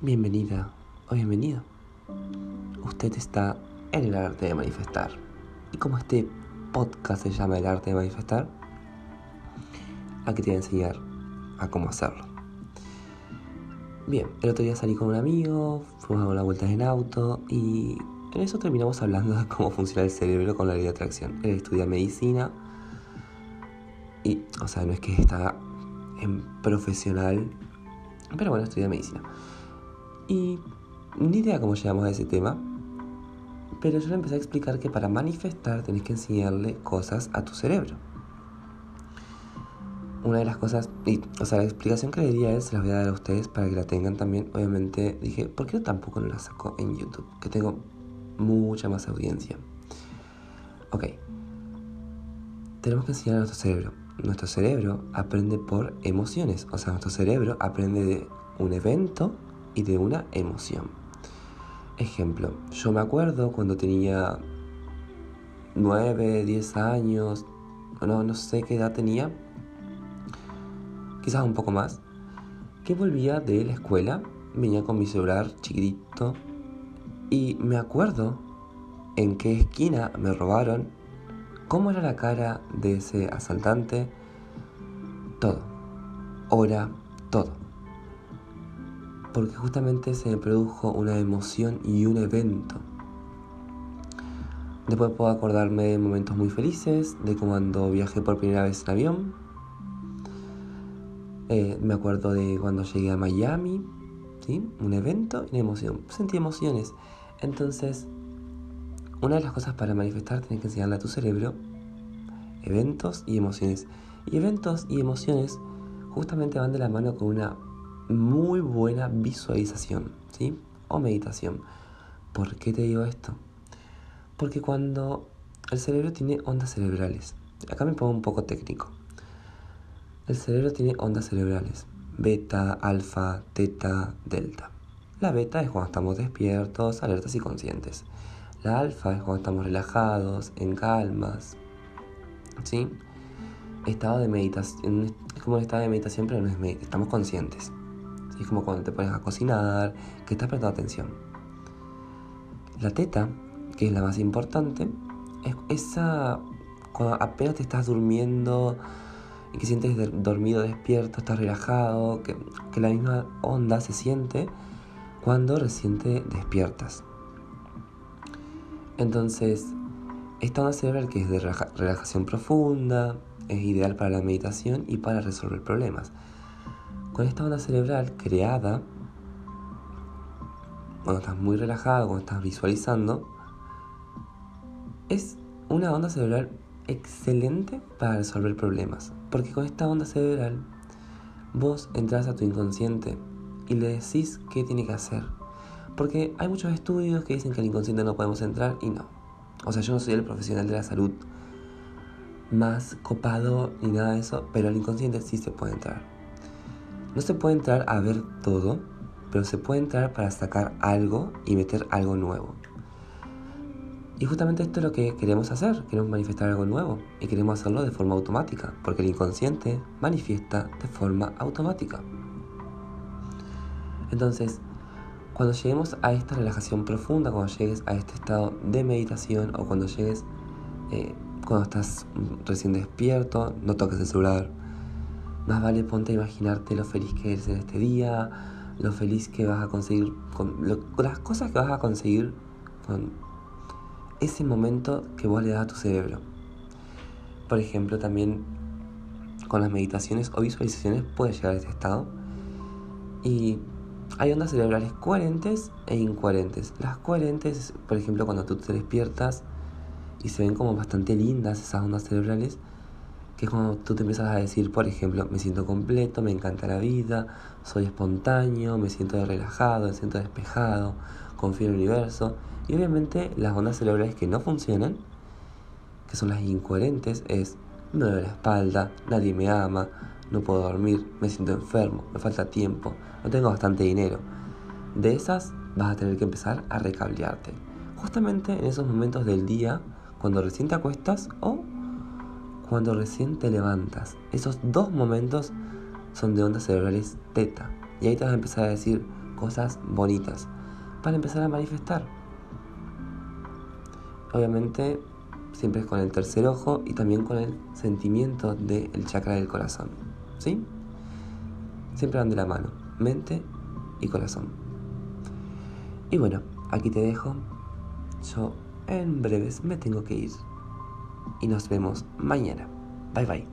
Bienvenida o bienvenido. Usted está en el arte de manifestar. Y como este podcast se llama El arte de manifestar, aquí te voy a enseñar a cómo hacerlo. Bien, el otro día salí con un amigo, fuimos a dar una vuelta en auto y en eso terminamos hablando de cómo funciona el cerebro con la ley de atracción. Él estudia medicina y, o sea, no es que está en profesional, pero bueno, estudia medicina. Y ni idea cómo llegamos a ese tema, pero yo le empecé a explicar que para manifestar tenés que enseñarle cosas a tu cerebro. Una de las cosas, y, o sea, la explicación que le diría es, se las voy a dar a ustedes para que la tengan también. Obviamente dije, ¿por qué tampoco la saco en YouTube? Que tengo mucha más audiencia. Ok. Tenemos que enseñar a nuestro cerebro. Nuestro cerebro aprende por emociones. O sea, nuestro cerebro aprende de un evento y de una emoción. Ejemplo, yo me acuerdo cuando tenía 9, 10 años, no, no sé qué edad tenía, quizás un poco más, que volvía de la escuela, venía con mi celular chiquitito y me acuerdo en qué esquina me robaron, cómo era la cara de ese asaltante, todo, hora, todo porque justamente se produjo una emoción y un evento. Después puedo acordarme de momentos muy felices, de cuando viajé por primera vez en avión. Eh, me acuerdo de cuando llegué a Miami, ¿sí? un evento y una emoción. Sentí emociones. Entonces, una de las cosas para manifestar tienes que enseñarle a tu cerebro eventos y emociones. Y eventos y emociones justamente van de la mano con una muy buena visualización, ¿sí? O meditación. ¿Por qué te digo esto? Porque cuando el cerebro tiene ondas cerebrales, acá me pongo un poco técnico. El cerebro tiene ondas cerebrales, beta, alfa, teta, delta. La beta es cuando estamos despiertos, alertas y conscientes. La alfa es cuando estamos relajados, en calmas. ¿Sí? Estado de meditación, es como un estado de meditación, pero no es meditación, estamos conscientes. Es como cuando te pones a cocinar, que estás prestando atención. La teta, que es la más importante, es esa cuando apenas te estás durmiendo y que sientes dormido, despierto, estás relajado, que, la misma onda se siente cuando recién despiertas. Entonces, esta onda cerebral que es de relajación profunda, es ideal para la meditación y para resolver problemas con esta onda cerebral creada, cuando estás muy relajado, cuando estás visualizando, es una onda cerebral excelente para resolver problemas. Porque con esta onda cerebral vos entras a tu inconsciente y le decís qué tiene que hacer. Porque hay muchos estudios que dicen que al inconsciente no podemos entrar y no. O sea, yo no soy el profesional de la salud más copado ni nada de eso, pero al inconsciente sí se puede entrar. No se puede entrar a ver todo, pero se puede entrar para sacar algo y meter algo nuevo. Y justamente esto es lo que queremos hacer, queremos manifestar algo nuevo y queremos hacerlo de forma automática, porque el inconsciente manifiesta de forma automática. Entonces, cuando lleguemos a esta relajación profunda, cuando llegues a este estado de meditación o cuando llegues, eh, cuando estás recién despierto, no toques el celular, más vale ponte a imaginarte lo feliz que eres en este día, lo feliz que vas a conseguir, con, las cosas que vas a conseguir con ese momento que vos le das a tu cerebro. Por ejemplo, también con las meditaciones o visualizaciones puedes llegar a este estado. Y hay ondas cerebrales coherentes e incoherentes. Las coherentes, por ejemplo, cuando tú te despiertas y se ven como bastante lindas esas ondas cerebrales, que es cuando tú te empiezas a decir, por ejemplo, me siento completo, me encanta la vida, soy espontáneo, me siento relajado, me siento despejado, confío en el universo. Y obviamente las ondas cerebrales que no funcionan, que son las incoherentes, es me duele la espalda, nadie me ama, no puedo dormir, me siento enfermo, me falta tiempo, no tengo bastante dinero. De esas vas a tener que empezar a recablearte. Justamente en esos momentos del día, cuando recién te acuestas o cuando recién te levantas. Esos dos momentos son de ondas cerebrales teta. Y ahí te vas a empezar a decir cosas bonitas para empezar a manifestar. Obviamente siempre es con el tercer ojo y también con el sentimiento del chakra del corazón. ¿Sí? Siempre van de la mano, mente y corazón. Y bueno, aquí te dejo. Yo en breves me tengo que ir. Y nos vemos mañana. Bye bye.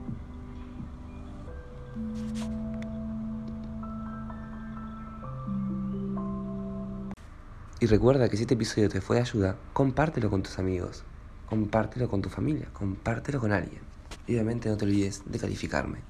Y recuerda que si este episodio te fue de ayuda, compártelo con tus amigos, compártelo con tu familia, compártelo con alguien. Y obviamente no te olvides de calificarme.